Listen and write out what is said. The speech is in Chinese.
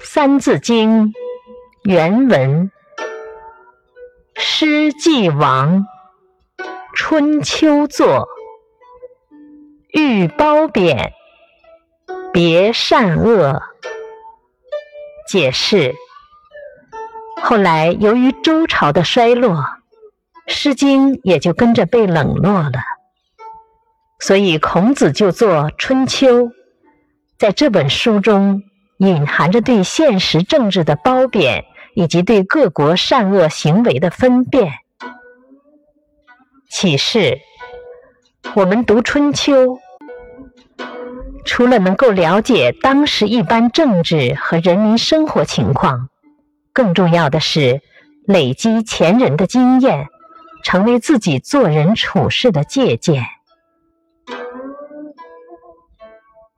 《三字经》原文：诗既亡，春秋作。欲褒贬，别善恶。解释：后来由于周朝的衰落，《诗经》也就跟着被冷落了，所以孔子就作《春秋》，在这本书中。隐含着对现实政治的褒贬，以及对各国善恶行为的分辨。启示：我们读《春秋》，除了能够了解当时一般政治和人民生活情况，更重要的是累积前人的经验，成为自己做人处事的借鉴。